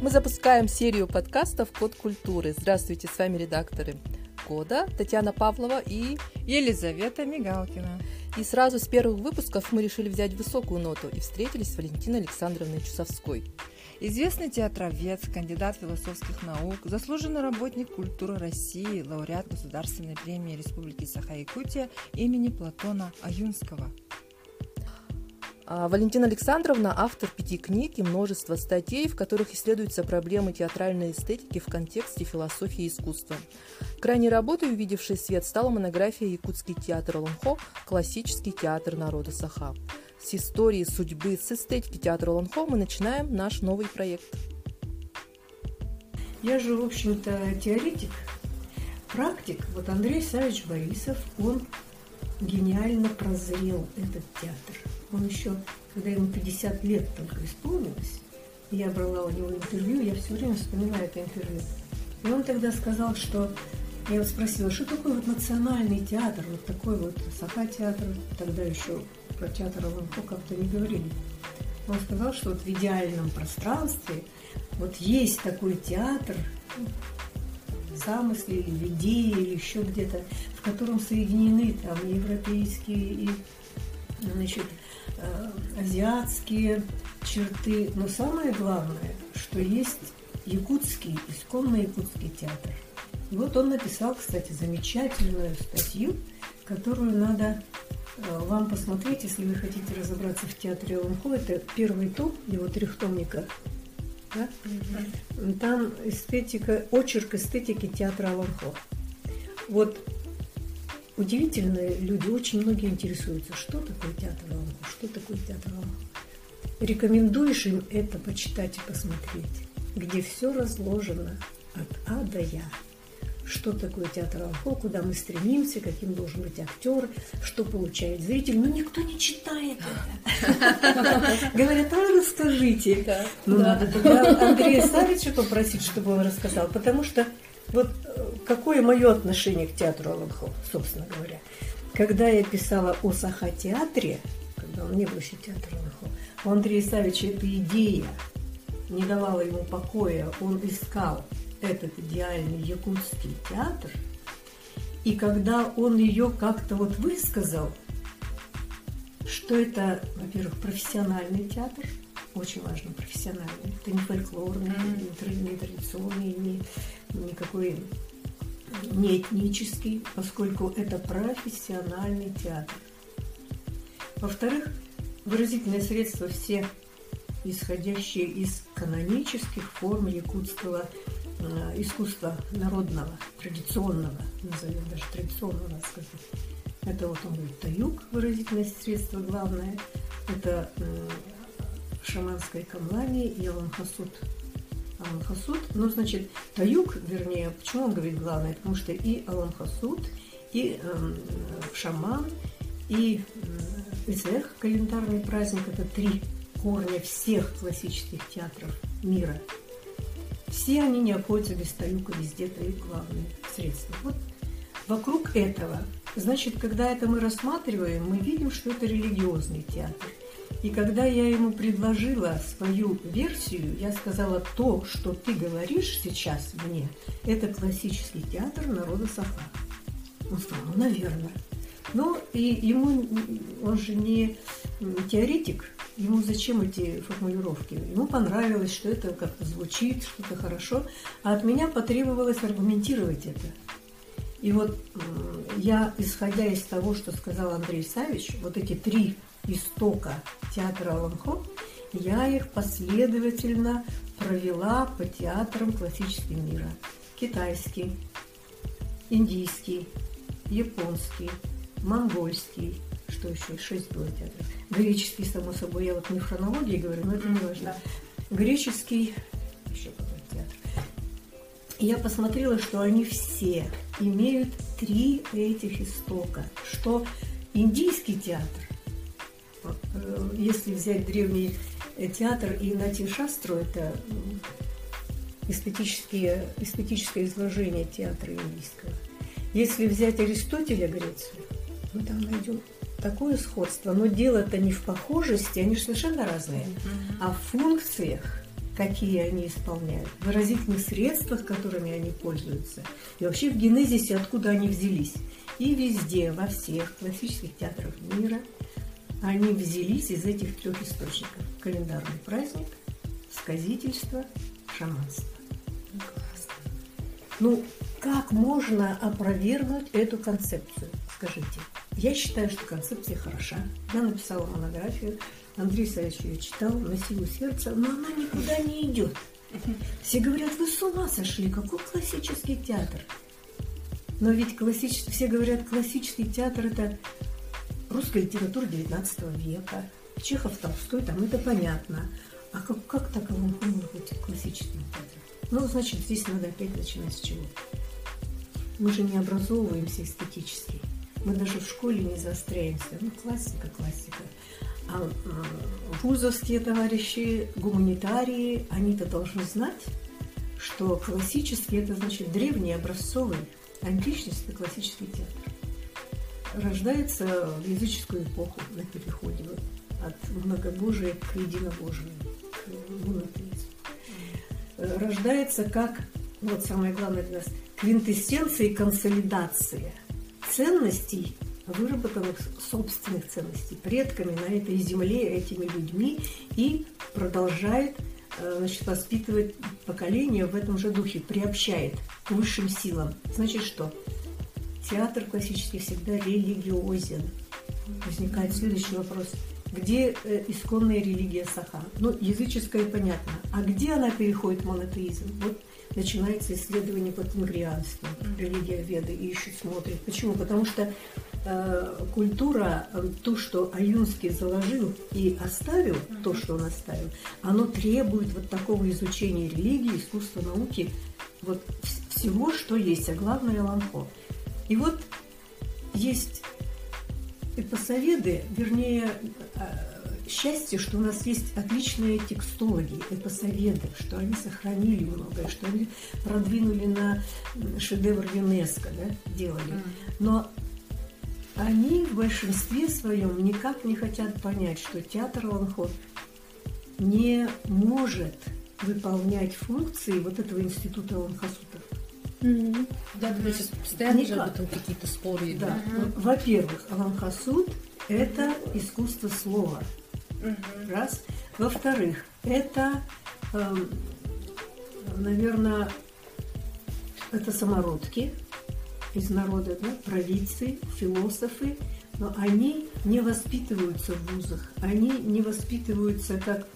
Мы запускаем серию подкастов «Код культуры». Здравствуйте, с вами редакторы «Кода» Татьяна Павлова и Елизавета Мигалкина. И сразу с первых выпусков мы решили взять высокую ноту и встретились с Валентиной Александровной Чусовской. Известный театровед, кандидат философских наук, заслуженный работник культуры России, лауреат Государственной премии Республики Саха-Якутия имени Платона Аюнского – Валентина Александровна – автор пяти книг и множества статей, в которых исследуются проблемы театральной эстетики в контексте философии искусства. Крайней работой, увидевшей свет, стала монография «Якутский театр Лонхо. Классический театр народа Саха». С истории судьбы, с эстетики театра Лонхо мы начинаем наш новый проект. Я же, в общем-то, теоретик, практик. Вот Андрей Савич Борисов, он гениально прозрел этот театр. Он еще, когда ему 50 лет только исполнилось, я брала у него интервью, я все время вспоминаю это интервью. И он тогда сказал, что я вот спросила, что такое вот национальный театр, вот такой вот Саха-театр, тогда еще про театр Аламко как-то не говорили. Он сказал, что вот в идеальном пространстве вот есть такой театр, замысле или в идее, или еще где-то, в котором соединены там европейские и значит, азиатские черты, но самое главное, что есть якутский, исконно якутский театр. И вот он написал, кстати, замечательную статью, которую надо э, вам посмотреть, если вы хотите разобраться в театре Ломхо. Это первый том его трехтомника. Да? Там эстетика, очерк эстетики театра Ломхо. Вот удивительные люди, очень многие интересуются, что такое театр Аламхо, что такое театр Аламхо. Рекомендуешь им это почитать и посмотреть, где все разложено от А до Я. Что такое театр Аламхо, куда мы стремимся, каким должен быть актер, что получает зритель. Но никто не читает это. Говорят, а расскажите. Ну, надо тогда Андрея Савича попросить, чтобы он рассказал, потому что вот какое мое отношение к театру Аланхо, собственно говоря. Когда я писала о Саха-театре, когда он не был еще театр Аланхо, у Андрея Савича эта идея не давала ему покоя, он искал этот идеальный якутский театр, и когда он ее как-то вот высказал, что это, во-первых, профессиональный театр, очень важно профессиональный, это не фольклорный, не традиционный, не никакой не этнический, поскольку это профессиональный театр. Во-вторых, выразительные средства все исходящие из канонических форм якутского э, искусства народного, традиционного, назовем даже традиционного, надо сказать. Это вот он говорит, таюк, выразительное средство главное, это э, шаманское камлани и Аламхасуд. Ну, значит, Таюк, вернее, почему он говорит главное? Потому что и Аламхасуд, и э, Шаман, и э, Исех, календарный праздник, это три корня всех классических театров мира. Все они не обходятся без Таюка, везде Таюк главное средство. Вот вокруг этого, значит, когда это мы рассматриваем, мы видим, что это религиозный театр. И когда я ему предложила свою версию, я сказала, то, что ты говоришь сейчас мне, это классический театр народа Саха. Он сказал, ну, наверное. Ну, и ему, он же не теоретик, ему зачем эти формулировки? Ему понравилось, что это как-то звучит, что-то хорошо, а от меня потребовалось аргументировать это. И вот я, исходя из того, что сказал Андрей Савич, вот эти три истока театра Аланхо, я их последовательно провела по театрам классического мира. Китайский, индийский, японский, монгольский, что еще, шесть было театров. Греческий, само собой, я вот не в хронологии говорю, но это не важно. Греческий, еще какой театр. Я посмотрела, что они все имеют три этих истока, что индийский театр если взять древний э, театр и Натишастру, это эстетические, эстетическое изложение театра индийского. Если взять Аристотеля Грецию, мы там найдем такое сходство. Но дело-то не в похожести, они же совершенно разные, а в функциях, какие они исполняют, в выразительных средствах, которыми они пользуются, и вообще в генезисе, откуда они взялись. И везде, во всех классических театрах мира они взялись из этих трех источников. Календарный праздник, сказительство, шаманство. Ну, как можно опровергнуть эту концепцию? Скажите. Я считаю, что концепция хороша. Я написала монографию, Андрей Савич ее читал на силу сердца, но она никуда не идет. Все говорят, вы с ума сошли, какой классический театр? Но ведь классический, все говорят, классический театр – это русская литература XIX века, Чехов, Толстой, там это понятно. А как, как так быть классическим театром? Ну, значит, здесь надо опять начинать с чего? Мы же не образовываемся эстетически. Мы даже в школе не заостряемся. Ну, классика, классика. А вузовские товарищи, гуманитарии, они-то должны знать, что классический – это значит древний, образцовый, античность – это классический театр. Рождается в языческую эпоху на переходе от многобожия к единобожию, к монотеизму. Рождается как, вот самое главное для нас, квинтэссенция и консолидация ценностей – выработанных собственных ценностей предками на этой земле, этими людьми, и продолжает э, значит, воспитывать поколение в этом же духе, приобщает к высшим силам. Значит, что? Театр классический всегда религиозен. Возникает следующий вопрос. Где э, исконная религия Саха? Ну, языческая понятно. А где она переходит в монотеизм? Вот начинается исследование по тенгрианству, религия Веды, и ищут, смотрят. Почему? Потому что Э, культура, э, то, что Аюнский заложил и оставил, то, что он оставил, оно требует вот такого изучения религии, искусства, науки, вот всего, что есть, а главное – лампо. И вот есть эпосоведы, вернее, э, счастье, что у нас есть отличные текстологи, эпосоведы, что они сохранили многое, что они продвинули на шедевр ЮНЕСКО, да, делали. Но они в большинстве своем никак не хотят понять, что театр Ланхот не может выполнять функции вот этого института Ланхасутов. Да, да, сейчас постоянно же об этом какие-то споры. Да. Uh-huh. Во-первых, Аланхасуд – это искусство слова. Uh-huh. Раз. Во-вторых, это, эм, наверное, это самородки из народа, да, провидцы, философы, но они не воспитываются в вузах, они не воспитываются как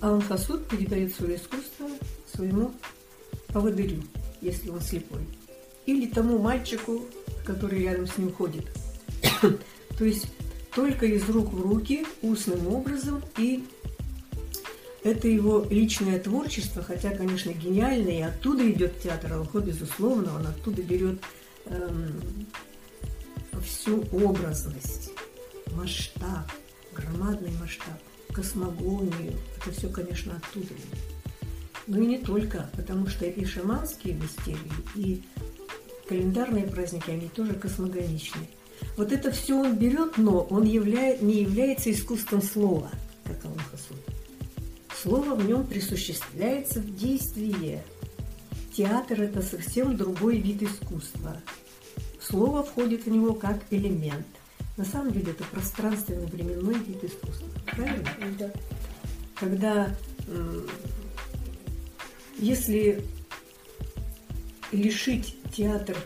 Алан Хасуд передает свое искусство своему поводырю, если он слепой, или тому мальчику, который рядом с ним ходит. То есть только из рук в руки, устным образом и это его личное творчество, хотя, конечно, гениальное, и оттуда идет театр Алхо, безусловно, он оттуда берет эм, всю образность, масштаб, громадный масштаб, космогонию. Это все, конечно, оттуда идет. Но и не только, потому что и шаманские мистерии, и календарные праздники, они тоже космогоничны. Вот это все он берет, но он являет, не является искусством слова, как Аллахасуд. Слово в нем присуществляется в действии. Театр – это совсем другой вид искусства. Слово входит в него как элемент. На самом деле это пространственно-временной вид искусства. Правильно? Да. Когда, если лишить театр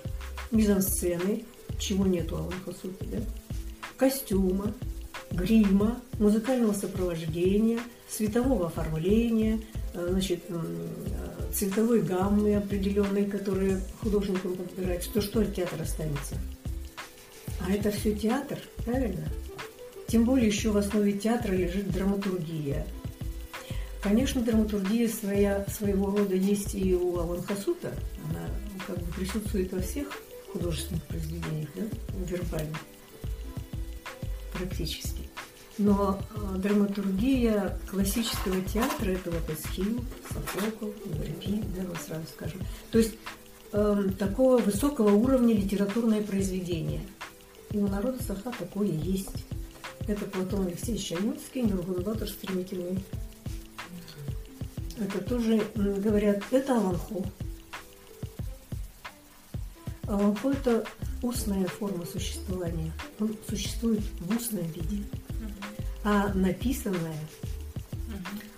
мизансцены, чего нету у Аллаха да? костюма, грима, музыкального сопровождения – светового оформления, э, значит, э, цветовой гаммы определенной, которые художникам подбирают, то что от театра останется? А это все театр, правильно? Тем более еще в основе театра лежит драматургия. Конечно, драматургия своя, своего рода есть и у Алан Хасута. Она как бы присутствует во всех художественных произведениях, да, вербально, практически. Но э, драматургия классического театра – это Эсхил, Софокл, Еврипид, да, мы сразу скажем. То есть э, такого высокого уровня литературное произведение. И у народа Саха такое есть. Это Платон Алексеевич Аюнский, Нургунбатор стремительный. Это тоже говорят, это Аланхо. Аланхо – это устная форма существования. Он существует в устном виде. А написанное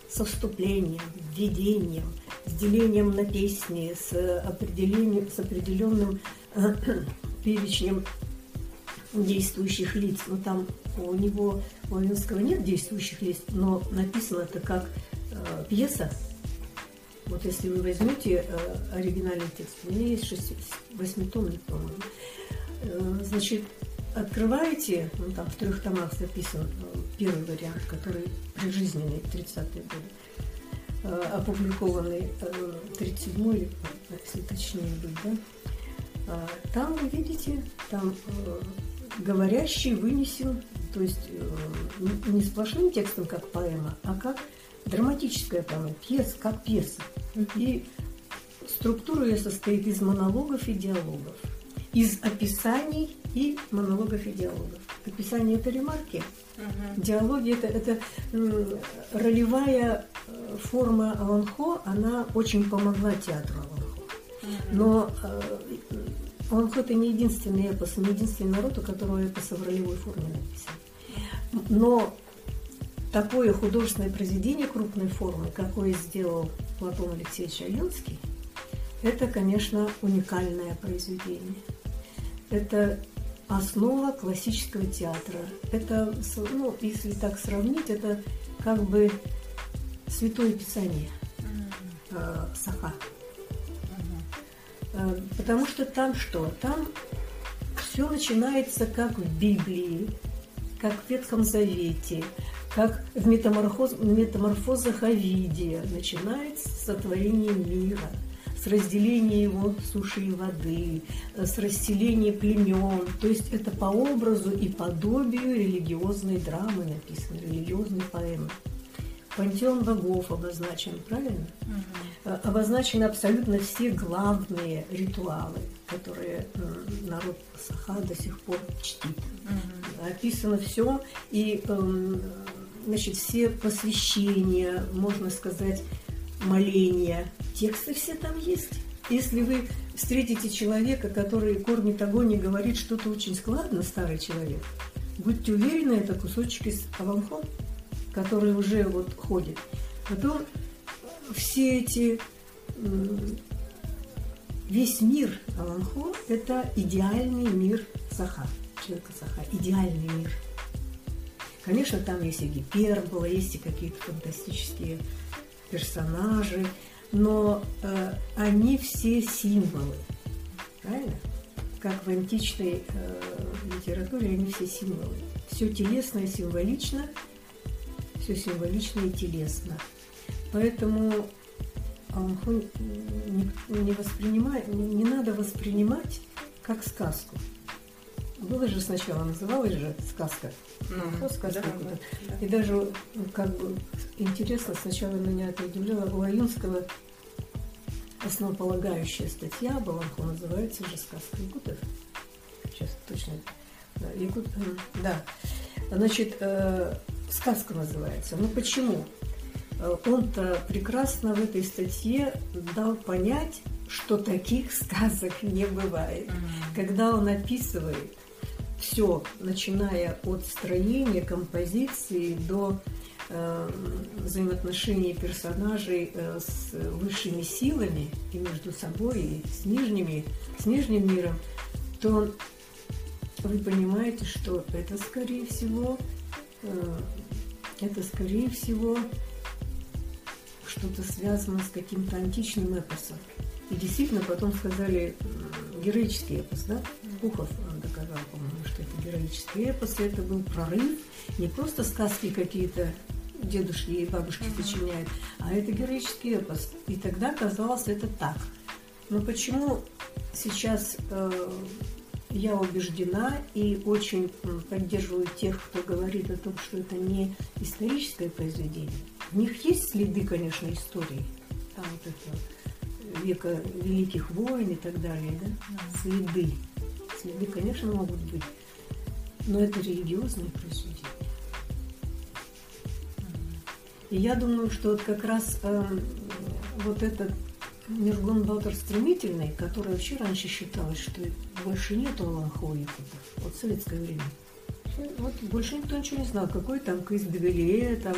со вступлением, введением, с делением на песни, с определением, с определенным э, перечнем действующих лиц. Ну, там у него, у Авинского нет действующих лиц, но написано это как э, пьеса. Вот если вы возьмете э, оригинальный текст, у меня есть шесть, восьмитомник, по-моему. Э, значит, открываете, ну, там в трех томах записан э, первый вариант, который прижизненный, 30-е годы, опубликованный э, 37 или, если точнее быть, да, там вы видите, там говорящий вынесен, то есть не сплошным текстом, как поэма, а как драматическая поэма, пьеса, как пьеса. И структура ее состоит из монологов и диалогов, из описаний и монологов и диалогов. Описание – это ремарки, uh-huh. диалоги – это, это ролевая э, форма Аланхо, она очень помогла театру Аланхо. Uh-huh. Но э, Аланхо – это не единственный эпос, не единственный народ, у которого эпосы в ролевой форме написаны. Но такое художественное произведение крупной формы, какое сделал Платон Алексеевич Аюнский, это, конечно, уникальное произведение. Это основа классического театра. Это, ну, если так сравнить, это как бы святое писание э, Саха. Э, потому что там что? Там все начинается как в Библии, как в Ветхом Завете, как в метаморфоз, метаморфозах Овидия. Начинается с сотворения мира – с разделения его суши и воды, э, с расселения племен. То есть это по образу и подобию религиозной драмы написано, религиозной поэмы. Пантеон богов обозначен, правильно? Угу. Обозначены абсолютно все главные ритуалы, которые народ Саха до сих пор чтит. Угу. Описано все, и эм, значит, все посвящения, можно сказать, моления, тексты все там есть. Если вы встретите человека, который кормит огонь и говорит что-то очень складно, старый человек, будьте уверены, это кусочек из Аванхон, который уже вот ходит. Потом все эти весь мир Аланхо – это идеальный мир Саха, человека Саха, идеальный мир. Конечно, там есть и гипербола, есть и какие-то фантастические персонажи, но э, они все символы, правильно? Как в античной э, литературе они все символы. Все телесное символично, все символично и телесно. Поэтому не, не, воспринимай, не надо воспринимать как сказку. Было же сначала, называлась же сказка. Ну, сказка да, да, да. И даже ну, как бы интересно, сначала меня это удивляло, у Аюнского основополагающая статья была, называется же «Сказка Якутов». Сейчас точно. Да, Якут, да. Значит, э, сказка называется. Ну почему? Э, он-то прекрасно в этой статье дал понять, что таких сказок не бывает. Mm-hmm. Когда он описывает все, начиная от строения, композиции до э, взаимоотношений персонажей э, с высшими силами и между собой, и с нижними, с нижним миром, то вы понимаете, что это скорее всего, э, это скорее всего что-то связано с каким-то античным эпосом. И действительно потом сказали героический эпос, да? Пухов доказал, по-моему, что это героический эпос, и это был прорыв, не просто сказки какие-то дедушки и бабушки uh-huh. сочиняют, а это героический эпос. И тогда казалось это так. Но почему сейчас э, я убеждена и очень поддерживаю тех, кто говорит о том, что это не историческое произведение. В них есть следы, конечно, истории. Там вот это века великих войн и так далее, да? Следы. Следы, конечно, могут быть. Но это религиозное произведение. И я думаю, что вот как раз э, вот этот Ниргон Балтер стремительный, который вообще раньше считалось, что больше Аланхо Якутов. Вот в советское время. Вот больше никто ничего не знал, какой там Кыс Девелие, там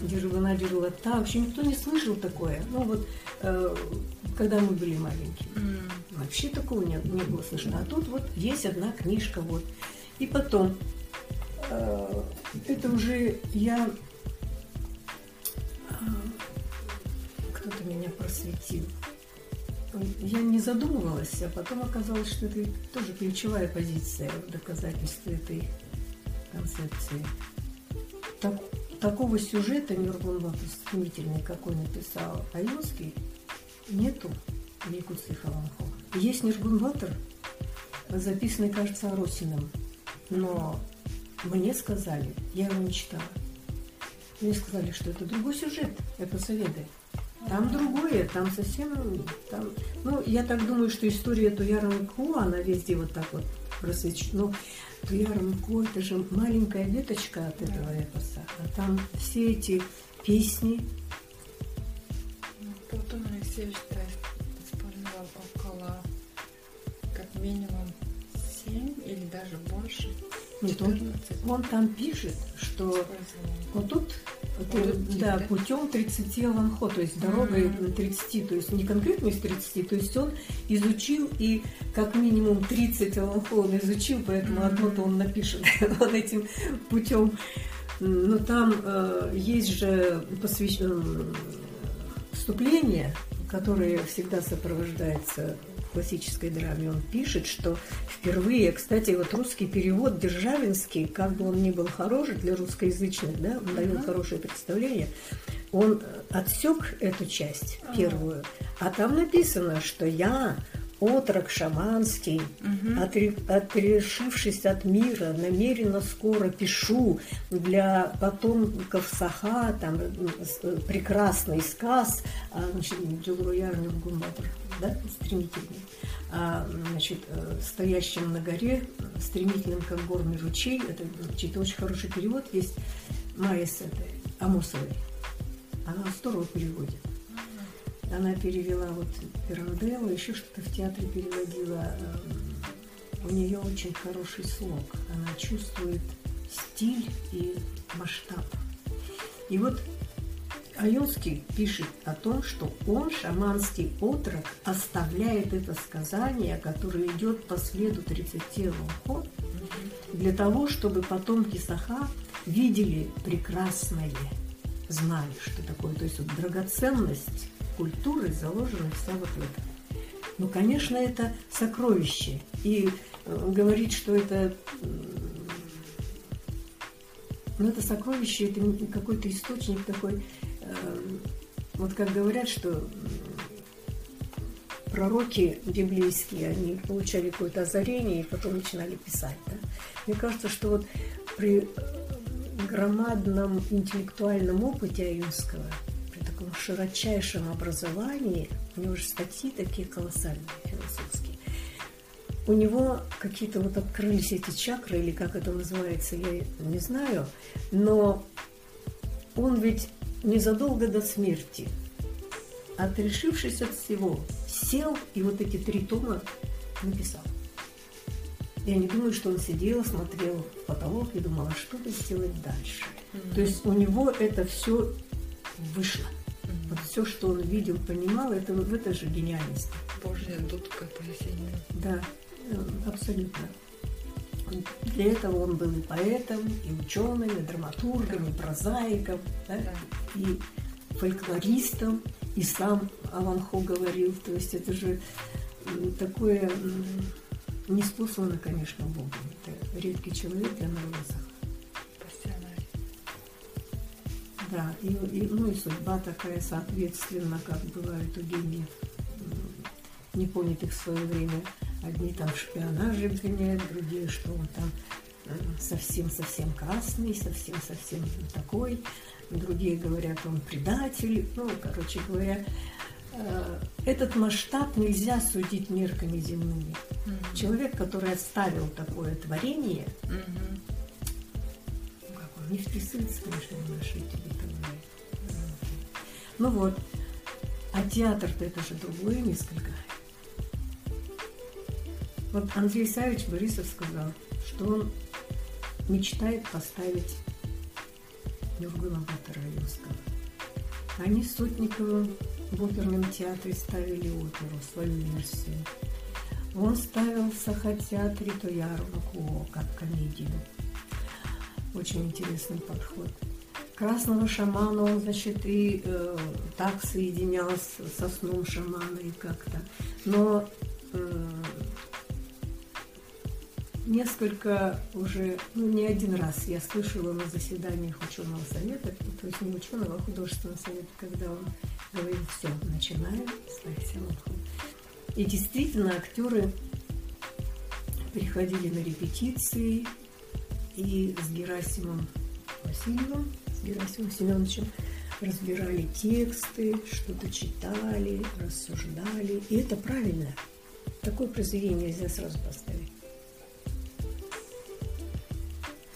Дирвана Дирвата, вообще никто не слышал такое. Ну вот, э, когда мы были маленькие. Вообще такого не, не было слышно. А тут вот есть одна книжка, вот. И потом, э, это уже я кто-то меня просветил. Я не задумывалась, а потом оказалось, что это тоже ключевая позиция в доказательстве этой концепции. Так, такого сюжета Нюргун стремительный, какой написал Айонский, нету в Якутской Халанхо. Есть Ниргунватор, записанный, кажется, Аросиным, но мне сказали, я его не читала, мне сказали, что это другой сюжет, это Соведы. Там другое, там совсем... Там, ну, я так думаю, что история Туяра Мку, она везде вот так вот просвечена. Но Туяра Мку, это же маленькая веточка от этого эпоса. А там все эти песни... Ну, Платон Алексеевич использовал Нет, он, он там пишет, что вот тут Путем, да, путем 30 Аланхо, то есть дорогой mm-hmm. 30, то есть не конкретно из 30, то есть он изучил и как минимум 30 Аланхо он изучил, поэтому mm-hmm. одно-то он напишет он этим путем. Но там э, есть же посвящено вступление, которое всегда сопровождается классической драме, он пишет, что впервые, кстати, вот русский перевод Державинский, как бы он ни был хороший для русскоязычных, да, он дает хорошее представление, он отсек эту часть первую, а там написано, что я отрок шаманский, угу. отре, отрешившись от мира, намеренно скоро пишу для потомков Саха, там прекрасный сказ, а, значит, Джилруярный Гумбатр, да, стремительный, а, значит, э, стоящим на горе, стремительным, как горный ручей, это, значит, очень хороший перевод есть Майя Сеты, Амосовой. Она здорово переводит. Она перевела вот Пиранделлу, еще что-то в театре переводила. Эм, у нее очень хороший слог. Она чувствует стиль и масштаб. И вот Айонский пишет о том, что он, шаманский отрок, оставляет это сказание, которое идет по следу 30 ход, для того, чтобы потомки Саха видели прекрасное, знали, что такое. То есть вот драгоценность культуры заложена вся вот в этом. Ну, конечно, это сокровище. И э, говорить, что это ну, это сокровище, это какой-то источник такой, э, вот как говорят, что пророки библейские, они получали какое-то озарение и потом начинали писать. Да? Мне кажется, что вот при громадном интеллектуальном опыте Аюнского – широчайшем образовании, у него же статьи такие колоссальные философские, у него какие-то вот открылись эти чакры, или как это называется, я не знаю, но он ведь незадолго до смерти, отрешившись от всего, сел и вот эти три тома написал. Я не думаю, что он сидел, смотрел в потолок и думал, а что бы сделать дальше. Mm-hmm. То есть у него это все вышло. Вот все, что он видел, понимал, это в этой же гениальности. Божья дудка пояснение. Да, э, абсолютно. Для этого он был и поэтом, и ученым, и драматургом, и прозаиком, да? Да. и фольклористом, и сам Аланхо говорил. То есть это же такое неспослано, конечно, Богом. Это редкий человек для народа Да, и, и, ну и судьба такая соответственно, как бывает у гениев, непонятых в свое время. Одни там шпионажи обвиняют, другие, что он там совсем-совсем красный, совсем-совсем такой. Другие говорят, он предатель. Ну, короче говоря, э, этот масштаб нельзя судить мерками земными. Mm-hmm. Человек, который оставил такое творение, mm-hmm не вписывается, конечно, в наши эти Ну вот. А театр-то это же другое несколько. Вот Андрей Савич Борисов сказал, что он мечтает поставить Нюргула Батараевского. Они с Сотниковым в оперном театре ставили оперу, свою версию. Он ставил в Сахатеатре Тоярова Куо как комедию. Очень интересный подход. Красного шамана он, значит, и э, так соединял со сном шамана и как-то. Но э, несколько уже, ну, не один раз я слышала на заседаниях ученого совета, то есть не ученого, а художественного совета, когда он говорит, все, начинаем, ставьте лапку. И действительно, актеры приходили на репетиции и с Герасимом Васильевым, с Герасимом Семеновичем разбирали тексты, что-то читали, рассуждали. И это правильно. Такое произведение нельзя сразу поставить.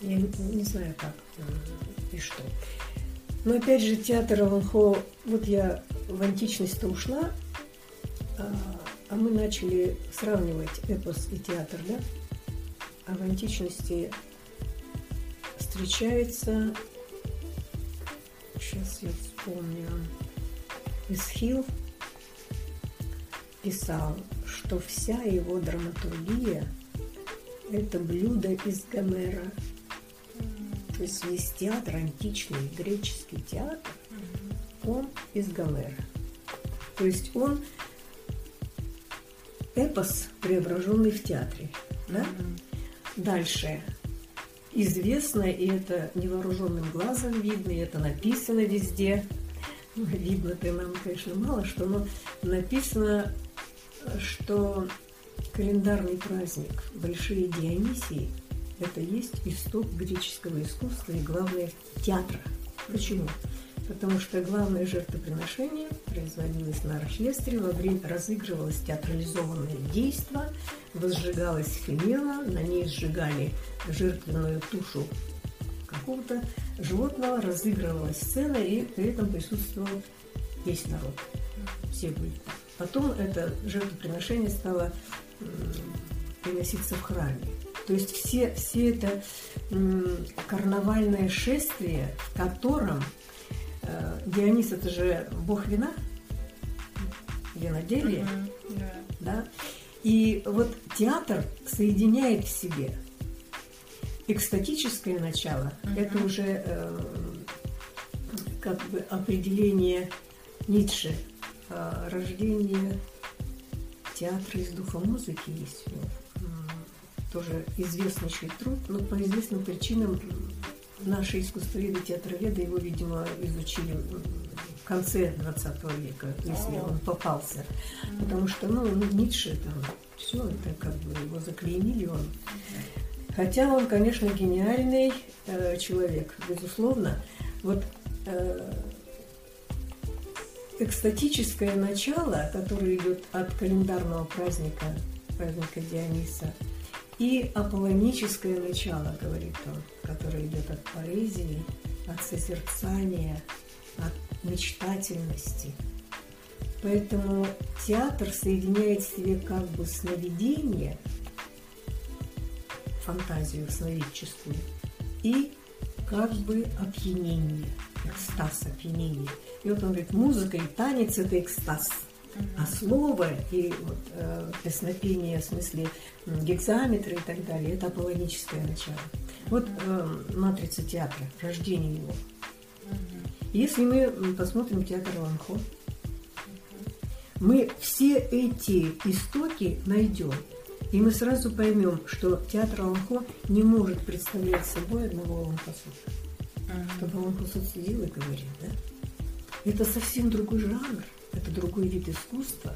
Я не, не знаю, как э, и что. Но опять же, театр Аланхо, вот я в античность-то ушла, а, а мы начали сравнивать эпос и театр, да? А в античности встречается, сейчас я вспомню, Исхил писал, что вся его драматургия – это блюдо из Гомера. То есть весь театр, античный греческий театр, он из Гомера. То есть он эпос, преображенный в театре. Да? Дальше. Известно, и это невооруженным глазом видно, и это написано везде. Видно-то нам, конечно, мало что, но написано, что календарный праздник Большие Дионисии – это есть исток греческого искусства и, главное, театра. Почему? Потому что главное жертвоприношение производилось на оркестре, во время разыгрывалось театрализованное действо, возжигалась фимела, на ней сжигали жертвенную тушу какого-то животного, разыгрывалась сцена, и при этом присутствовал весь народ. Все были. Потом это жертвоприношение стало приноситься в храме. То есть все, все это карнавальное шествие, в котором Дионис это же бог вина, виноделие, mm-hmm. yeah. да. И вот театр соединяет в себе экстатическое начало, mm-hmm. это уже э, как бы определение Ницше, э, рождение театра из духа музыки есть э, тоже известнейший труд, но по известным причинам наши искусствоведы, театроведы его, видимо, изучили в конце 20 века, если он попался. Потому что, ну, Ницше там, все это как бы его заклеймили он. Хотя он, конечно, гениальный э, человек, безусловно. Вот э, экстатическое начало, которое идет от календарного праздника, праздника Диониса, и аполлоническое начало, говорит он, которое идет от поэзии, от созерцания, от мечтательности. Поэтому театр соединяет в себе как бы сновидение, фантазию сновидческую, и как бы опьянение, экстаз, опьянение. И вот он говорит, музыка и танец – это экстаз – а слово и вот, э, песнопение, в смысле гексаметры и так далее, это аполлоническое начало. Вот э, матрица театра, рождение его. Если мы посмотрим театр Ланхо, мы все эти истоки найдем. И мы сразу поймем, что театр Ланхо не может представлять собой одного Ланхосута. Чтобы Ланхосут сидел и говорил, да? Это совсем другой жанр это другой вид искусства.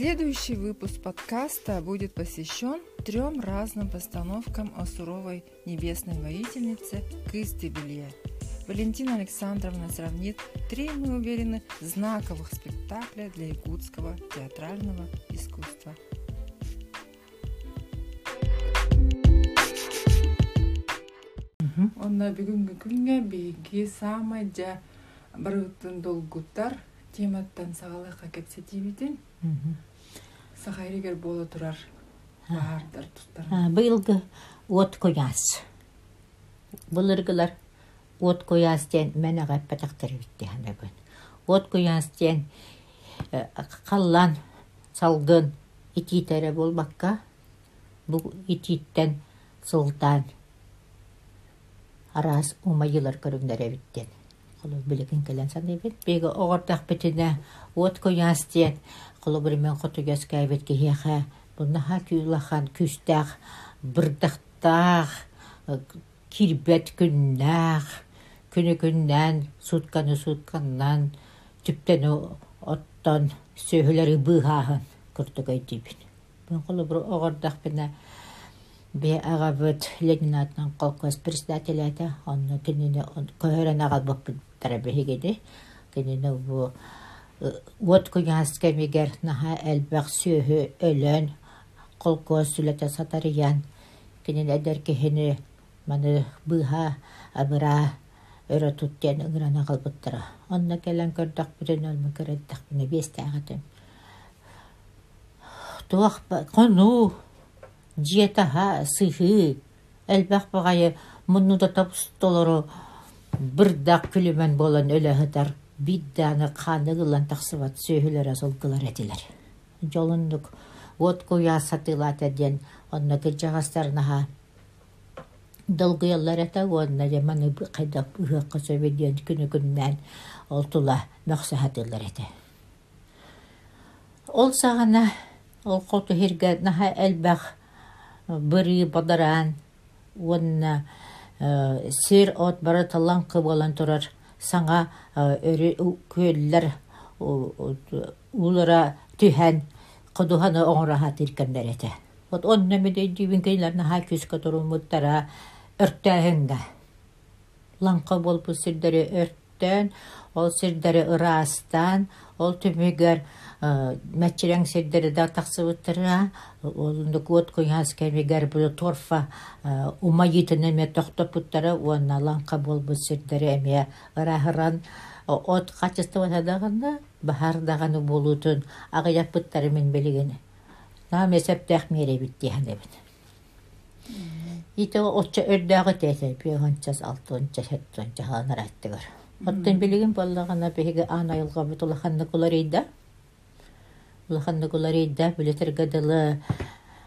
Следующий выпуск подкаста будет посвящен трем разным постановкам о суровой небесной воительнице Кыстыбелье. Валентина Александровна сравнит три, мы уверены, знаковых спектакля для якутского театрального искусства. Онна бүгүнкү күнгө биги самаja барыбыттын долгуттар тематтан сагалыкка кепсе тийбитин сахайригер бола турар баардыр туттар быйылгы от кояс бул от от кояс диэн мен агаппатактарбитти ханагын от кояс диэн қаллан салгын ититере болбакка бу ититтен сылтан арас умайылар көрүңдер эбиттен кулу билигин келен сан эбит беги огордак битине от кояс диэн Қолобырмен құтығыз кәйбетке еқі. Бұннаға күйлақан күстәқ, бұрдақтақ, э, кирбет күннәқ, күні күннән, сутканы сутканнан, түптені оттан, сөйілері бұғағын күртігай дейбін. Бұн бір оғырдақ біне Бе аға бұд Ленинатның колхоз председателі әді, оның күніне көрен ағал бұп тарабы хегеді, вот куяс кемигер наха элбах сюһү өлөн колко сүлөтө сатарыян кинен эдер кихини маны быха абыра өрө туттен ыңырана калбыттыра онна келен көрдөк бирен өлмө көрөддөк бине бестеагатем туах кону диетаха сыхы элбах багайы мунну да табустолору бырдак күлүмен болон өлөһытар бидданы қаны ғылан тақсыват сөйілер азылғылар әділер. Жолындық вот куя сатыла тәден, онна кіджағастарнаға долгыялар әті, онна жаманы қайда ұхыққа сөйбеден күні күннен олтула мәқсахатылар әті. Ол сағына ол қоту херге наға әлбәқ бірі бадаран, онна сер от бары талан қыбалан тұрар, саңа өрі көөллер улара түһән қодуһаны оңраһа тиркендер эте. Вот он нөмеде дүйбін кейлерні ха көзгі тұру мұттара өрттәһінгі. Лаңқы болпы сүрдері өрт түттен, ол сердері ырастан, ол түмігер э, мәтчерен сердері да тақсы бұттыра, олынды көт көйяс кәмегер торфа э, ума етінеме тоқтып бұттыра, оны аланқа бол бұл сердері әме ырағыран от тадаганда ватадағында бахардағаны болудын ағаяп бұттары мен білігіні. Нам есептәқ мере бітті отча алтынча. Оттон билигин боллагана беһиге ана йылга бут улаханны куларейда. Улаханны куларейда билетер дылы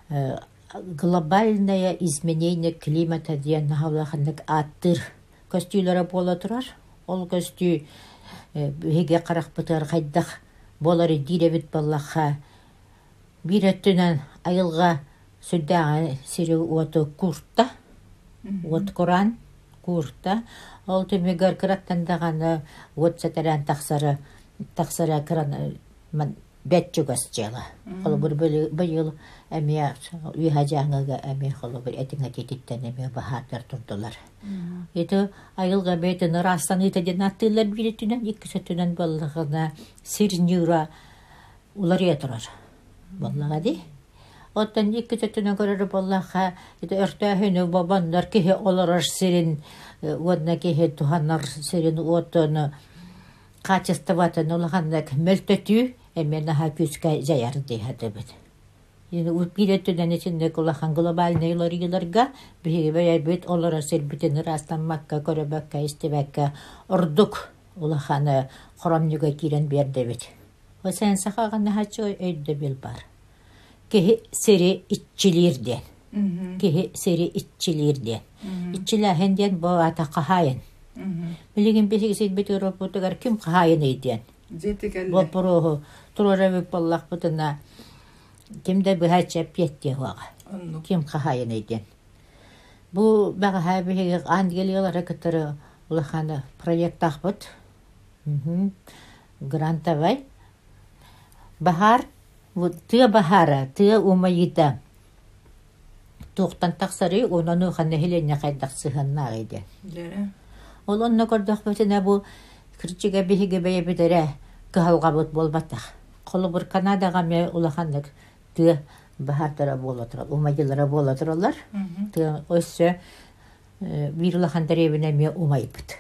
э, глобальная изменение климата диен нахавлаханнык аттыр. Көстейлері бола тұрар. Ол көстү қарақ карак қайдық. Болары болар диребит боллаха. Бир өттүнөн айылга сүддә сири уоты курта. Вот Коран курта ол түмігер кырат тандағаны э, вот сәтәрән тақсары тақсара кран э, мен бәтчі көстелі қолы бір бұйыл әме үйға жаңыға әме қолы бір әтіңі тететтен әме бағатыр тұрдылар еті айылға бәтіні растан етеден аттылар билетінен екі сәтінен балығына сир нюра улар етірар боллаға дей Оттан икки төтүнө көрөр боллаха, э, ите өртөһүнү бабандар кихе олорор сирин, э, уодна кихе туханнар сирин уотону качествоватын улахандак мөлтөтүү эмен аха күскә жаяр дейһәтебит. дебит үпире төдән улахан глобальный лориларга биһиге бәяр бит олора сербитен растан макка ордук улаханы хоромнюга кирен бердебит. осен сахаган хачо өйдә бил бар kehi seri itçilir diyen. Mhm. Kehi seri itçilir diyen. Mhm. İtçiler hendiyen bu ata kahayen. Mhm. Bilgin bir şey seyit bitiyor bu kadar kim kahayen ediyen. Bu prohu вот тыа бахара тыа умайыта не қайдақ ханнахиленне кайдахсыханнаагыйде ол онно көрдөхбөтүнэ бу кырчыга биһиге бэйебитере кыһалгабыт болбатах қолы бир канадаға ме улаханнык тыа бахартара болатыра умайылара болатыралар тыа өссө э, бирлахандаребине ме умайыпыт.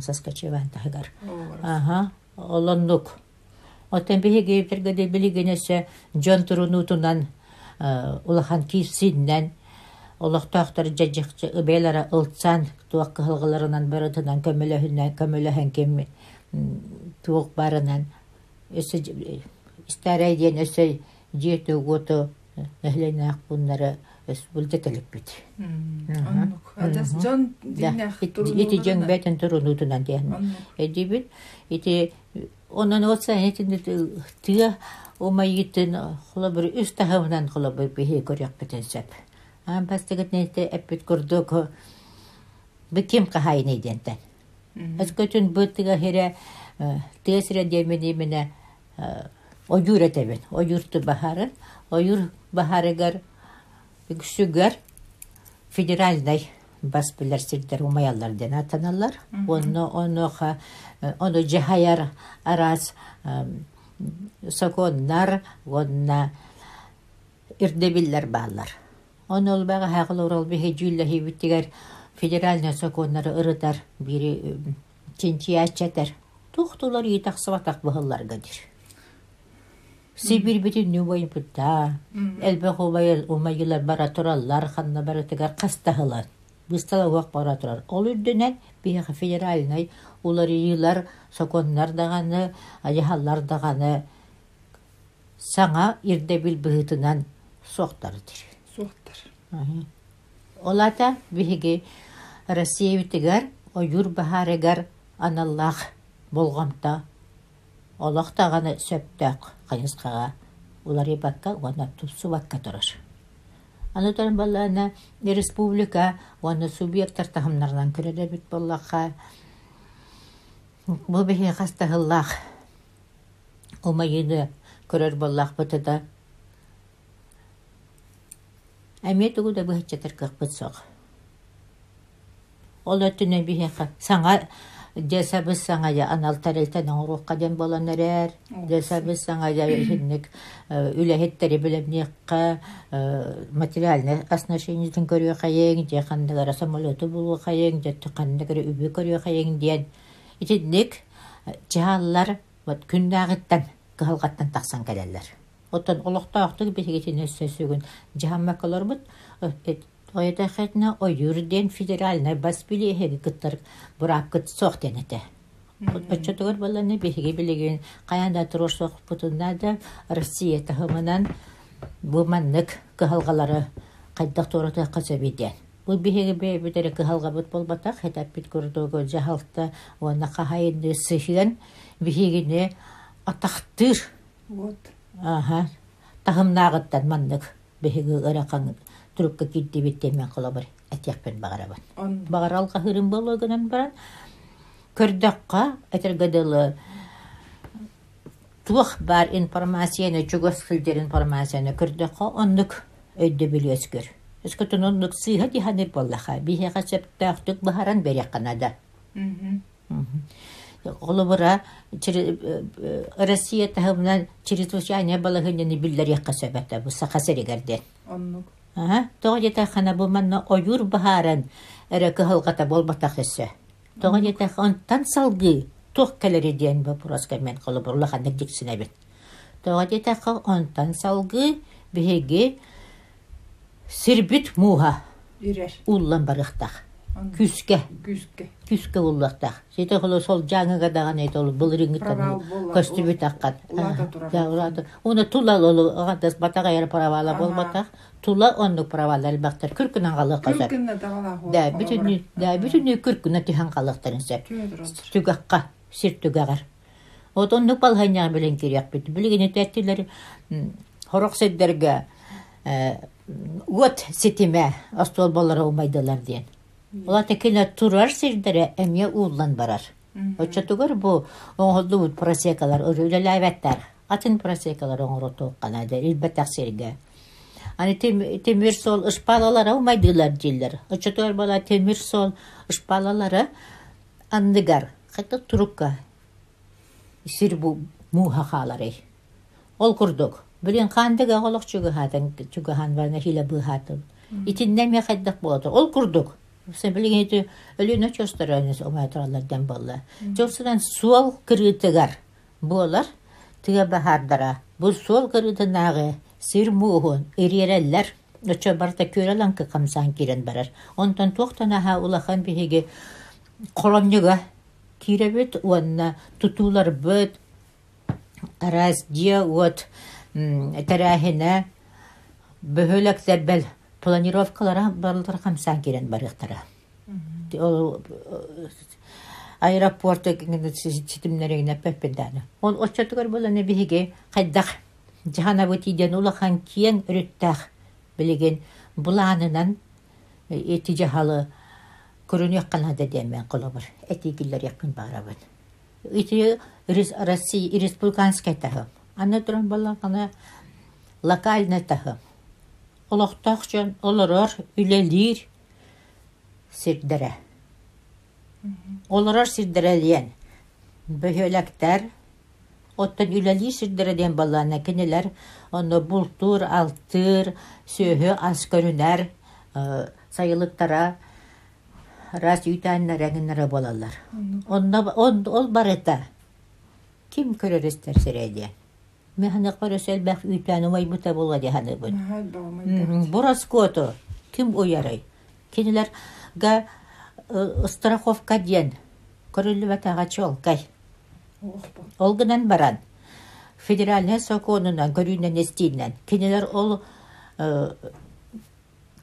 Саскачевантахыгар аха олоннук. Оттен бихе гейбергеде билигенесе жон турунутунан э, улахан кисиннен олохтоохтар жажыкчы ыбелара ылтсан туак кыһылгыларынан барытынан көмөлөһүннән көмөлөһөн кем туок барынан өсө э, старая ден өсө жету готу э, нәһленәк буннары эс булда келеппит. Эти жөн бәтен турунутунан диян. Эдибит, эти онан отса этинде тыя ома йитен хула бір үс тахавынан хула бир бихе көрәк битен сәп. Ам пастыгыт нәйте әппит күрдік бікем қахайын едентен. Әс көтін бұттыға хере э, тесіре демені мене э, оюр әтәбен. Оюрты бахарын, оюр бахарыгар күсүгөр федеральный бас билер сирдер умаялар ден атаналар. Оны оноха оны жахаяр арас соконнар онна ирдебиллер баалар. Оны ол бага хагыл орал бихе жүлле хибиттигер федеральный соконнары ырытар бири чинчи ачатар. Тухтулар итак сабатак бахылларга дир. Сибир битин нюбайын пытта. Элбе хубайыр умайылар бара тураллар, ханна бара тигар кастахылар. Быстала уақ бара турар. Ол үрдінен бияға федеральный улар ийлар, соконнар дағаны, аяхаллар дағаны саңа ирде бил быһытынан соқтардыр. Суохтар. Олата биһиги Россия битигер оюр бахарыгар аналлах болғамта олох тағаны сөптөк қайысқаға улар бакка уана тупсу бакка турар. Аны тон республика уана субъекттар тахымнардан көрөдө Бұл боллаха. Бул бехи хастахыллах умайыны көрөр боллах бытыда әмет угуда быхчатар кыхпытсоқ ол өтүнө бихи саңа десабыз саңая аналтарелтен оңруққа ден болан эрер десабыз саңая хинник э, үлэхеттери билемниекка э, материальный оснащениетин көрүө кайең же кандыгара самолету булуу кайең же кандыгара үбү көрүө кайең диэн. Итинник э, жааллар вот күндагыттан кыхалгаттан таксан келелер отон олохтаохтук бисигитин өссөсүгүн бұд Ойдахатна ойюрден федеральный баспили хеги кыттар бурап кыт сохтенете. Отчетогор баланы беге билеген каянда турошсох путунда да Россия тахымынан буманнык кыхалгалары кайдак тората касабиден. Бу беге бе битере кыхалга бут болбатак хэтап бит көрдөгө жахалта уна кахайынды сыхыган бегегине атактыр. Вот. Ага. Тахымнагыттан маннык беге ыракан турукка кидди биттемен колобор этяхпен багарабын. Он. Багаралга хырым болгонан баран көрдөкка этергедылы тух бар информацияны чугоскилдер информацияны көрдөкка оннук өйдө билескер. Эскөтөн оннук сыйха диханы боллаха. Бихега септахтык бахаран берек канада. Мгм. Олыбыра Россия тахымнан чрезвычайная балыгынны биллер якка сөбәтә бу сахасеригерден. Оннук. тоғы жета хана бұлманна ойур бұхаран әрі кығылғата болбатақ өсі. Тоғы қан тан салғы тоқ кәлері дейін бұл бұпырасқа мен қолы бұрлаға нәдіксіне бет. Тоғы жета онтан салғы бігі сірбіт мұға Үллан барықтақ күске күске күске буллактак сите ол сол жаңыга даган эйт ол былырыңыттан костюмү таккан улата уну тула ол агадас батага яр правала болбатак тула онну правала албактар күркүнөн калыктар да бүтүн да бүтүн күркүнө тихан калыктар инсе түгакка сир түгагар вот онну балхайняга белен киряк бит билген этеттилер хорок седдерге вот сетиме остол болар алмайдылар диен Була текина турар сирдере эмне ууллан барар. Оча тугар бу оңгоду бут просекалар өрөлөлөйбеттер. Атын просекалар оңгороту канада илбеттер серге. Аны темир сол ышпалалара умайдылар дилер. Оча тугар бала темир сол ышпалалары андыгар. Хатта турукка сир бу мухахалары. Ол курдук. Билен кандыга олоқ чугахан чугахан варна хила быхатын. Итиннеме хаддак болот. Ол құрдық. Сәбілігеті өліні чөстірәніз омайтыралардан болы. Чөстірән суал кірітігер болар, тіге бахардара. Бұл суал кіріті нағы сир мұғын, еререллер, өчө барта көрелен кықымсан керен барар. Онтан тоқтан аға улахан бігеге қолымныға тиребет, онна тұтулар бөт, араз дия от, тәрәхіне, бүхілік зәббәл планировкалара қамсан хамсан кирен барыктара. Ол аэропорта Ол пеппеданы он очотугар боланы биһиге кайдах жаханабы тиден улахан киен үрүттах билеген буланынан э, эти жахалы көрүнөк қана дедем мен кулубур эти киллер якын барабын ити россия республиканская тахы аны туран балакана локальный тағы олохтоох жон олорор үлелиир сирдере олорор сирдерелиен бөһөлектер оттон үлелиир сирдере диэн баланы кинилер оно бултур алтыр сөөхө ас көрүнер сайылыктара раз үйтәннәрәгеннәре болалар. Онда ол бар Ким көрәрестәр сирәйдә. Мәһәнәкәр өсәл бәх үйтәне май бута була дигәне бу. Бурас кото. Ким уярай. Кинеләр га страховка ден. Көрөлле ватага чол кай. Ол гынан баран. Федеральный законынан көрүнен естинен. Кинеләр ол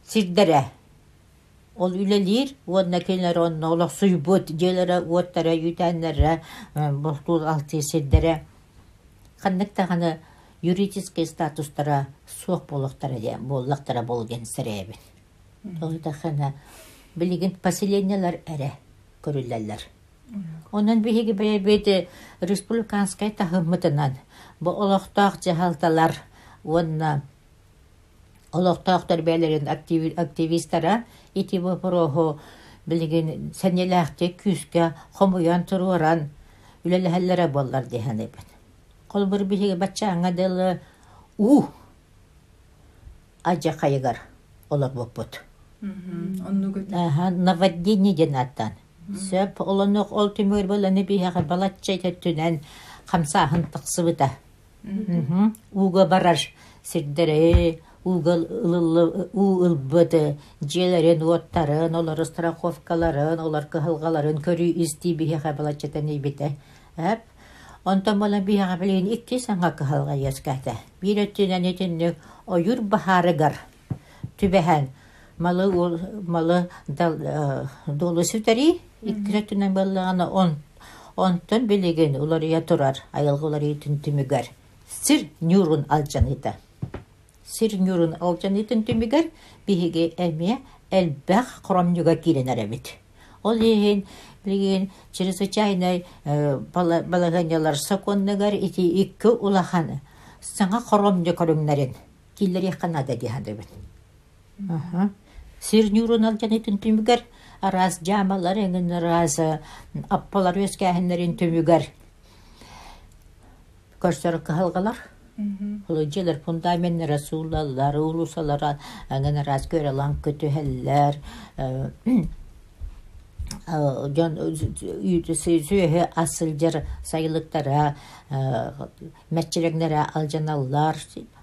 сирдере. Ол үлелер, онна келер онна олақ сұйбыт, делері оттары, үйтәнлері, бұқтул алты сирдере ханнактаганы юридический статустары суық болықтары де болықтары болген сиребин. тоғыда қана білеген поселениялар әрі көрүлләләр. Оның биһиги бәйбеді республиканскай тахымытынан бу олохтах жахалталар онна олохтах активисттара итибо порохо билигин сәнеләхте күскә хомуян туруаран үләләһәлләре болар дигән. Қолбыр біхеге бача дәлі у ажа қайығар олар боппут. Наваддини ден аттан. Сөп олынық ол темір боланы біхеге балатча төттінен қамса хынтықсы бұта. Уға барар сірдері угол у ылбыты желерин оттарын олар страховкаларын олар кыһылгаларын көрүү истибиһе хабалачатан эйбите әп Онтон болан биһаҕабылыын икки саҥа кыһалга ескәті. Бир өттүнэн әнетінді ойыр баһарыгар түбәхән малы ол малы долу сүтери икки өттүнэн боллаана он онтон билигин айылғы турар етін түмігер. Сір нюрун алжан еті. Сір нюрун алжан итин түмүгөр биһиги эмиэ элбэх курамнюга келін эбит. Ол еген білген чрезвычайный балаганялар соконныгар ити икки улахан саңа хоромды көрүңнәрен киллер яқанада дихандыбын. Аха. Сир нюрунал жанетин түмүгәр араз жамалар эңин араз аппалар өскәһеннәрен түмүгәр. Көрсөр кылгалар. расулалар, фундамент әңін улусалар, көрі раз күті әлілер, Э, жон үйдісі э, сүйе асылдер сайлықтара э, мәтчелегнера алжаналлар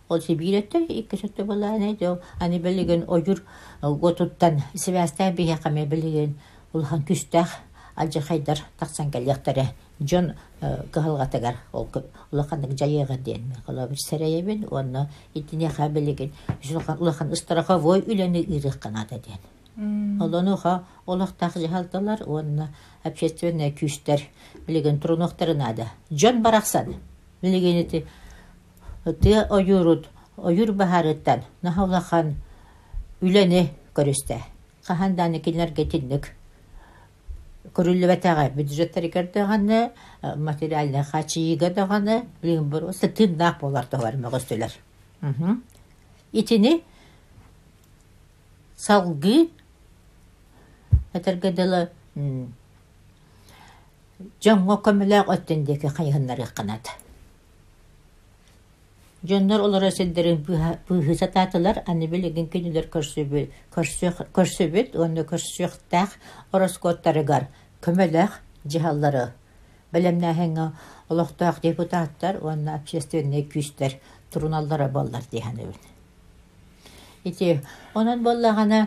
ол сибиреттер икки сөттө болааны жо аны белеген оюр готуттан себастан бияқаме билеген улхан күстах алжахайдар тахсан калияқтары жон кыхалгатагар ол улахандык жайыга ден кала бир сараябен онно итинеха билеген улахан ыстраховой үлене ирык каната ден Олонуха олақтақ жиғалталар, онына общественная күштер білеген тұрынуқтарына да. Жон барақсан, білеген еті, ты ойырут, ойыр бағарыттан, нахаулақан үләне көрісті. Қаханданы келінер кетіндік. Көрілі бәтәға бюджеттері э, материалды материалына қачиығы дағаны, білген бір, осы тындақ болар тұғар мағыстылар. Итіні салғы хэтэргэдэлэ Джонго көміләк өттендекі қайығынлары қанады. Джоннор олар өсендерін бұғы сататылар, аны білеген күнілер көрсөбіт, оны көрсөқтәқ орыс көттарығар, көміләк жиһаллары. Білімна хәңі олықтақ депутаттар, оны общественный күстер, тұруналлары болар дейхәні Ити, Оның боллағана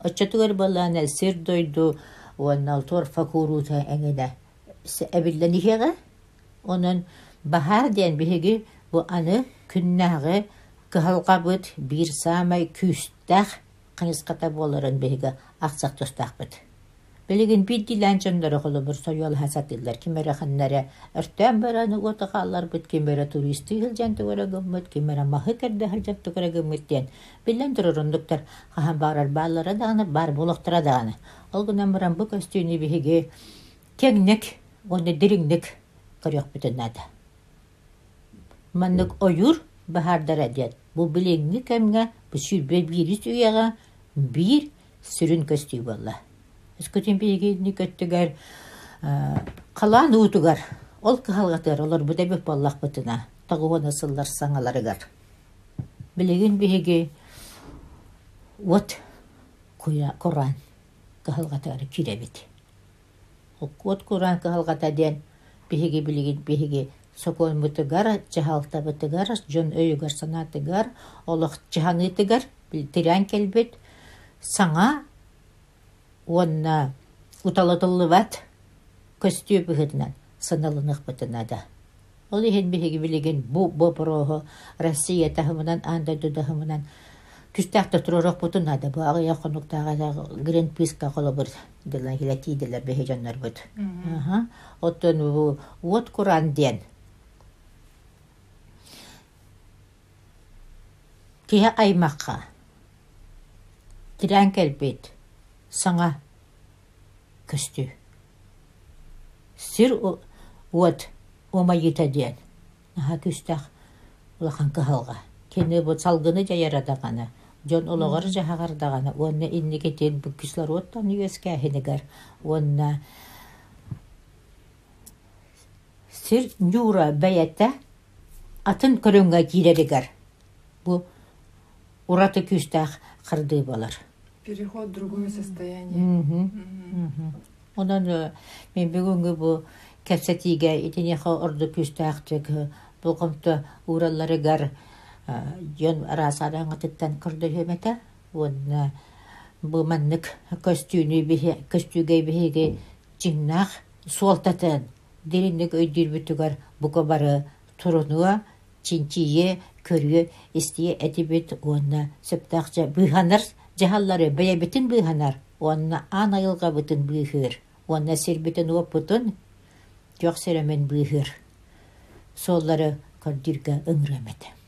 Оччотугар баллана сир дойду, уаннал тор факурута әңене әбилләнихеге, онын бахар диэн биһиги бу аны күннәгы кыһалҕабыт биир саамай күүстэх кыйыската Белеген бит дилән җәмнәре хәле бер соял хәсәт идләр. Кимәре хәннәре иртән бере нуготы халлар бит кимәре туристы хәлҗән төгәре гөммәт кимәре маһы керде хәлҗәп төгәре гөммәттән. Белән торырын доктор хаһан барар бар булыктыра даны. Бу оны Бу бу уяга, бир сүрүн костюм. Искутин пейгейдіні көттігер, қалан э, ұтығар. Ол қағалғатыр, олар бұда бөп баллақ бұтына. Тағуына сылдар саңаларығар. Білеген бейге, от Құран қағалғатары керебет. От Құран қағалғата ден, бейге білеген бейге, сокой мытыгар, чахалта бытыгар, жон өйгөр санатыгар, олох чахаңытыгар, тирян келбет, саңа онна уталатыллыбат көстүү быһытынан саналынык бытынада. Ол ехен бігі білеген бұ бу бұрығы Россия таһымынан анда дудахымынан күстәхтә турырак бутынада. Бу агы якынуктагы Грин Писка колы бер дилән хилати диләр беһеҗаннар бут. Аһа. Оттон бу вот құран ден. Кия аймаққа. Тирән кәлбейді саңа күсті. Сыр вот ома Аға күсті ақ ұлақан кыхалға. Кені бұл салғыны да ярадағаны. Жон улағар жағағардағаны. Онна инні кетен бұ өттан оттан үйеске әхінігір. Оны сыр нюра бәйетті атын көріңға Бұл ұраты күсті ақ қырды болар переход в другое состояние. Онан э, мен бүгінгі бұл кәпсәтиге итенеха ұрды күстәқтік э, бұлғымты ураллары гар э, жон расадан ғытыттан күрді хөмәті. Оны бұл мәннік көстүйге бігеге жиннақ суалтатын дерінік өйдір бүтігар бұқа бары тұрынуа чинчие көрге істие әтебет оны сөптақча бұйханыр Жаһаллары бәйе бітін бұйханар, онна ан айылға бітін бұйхыр, онна сер бітін оп бұтын, жоқ сәремен бұйхыр. Соллары көрдіргі үңремеді.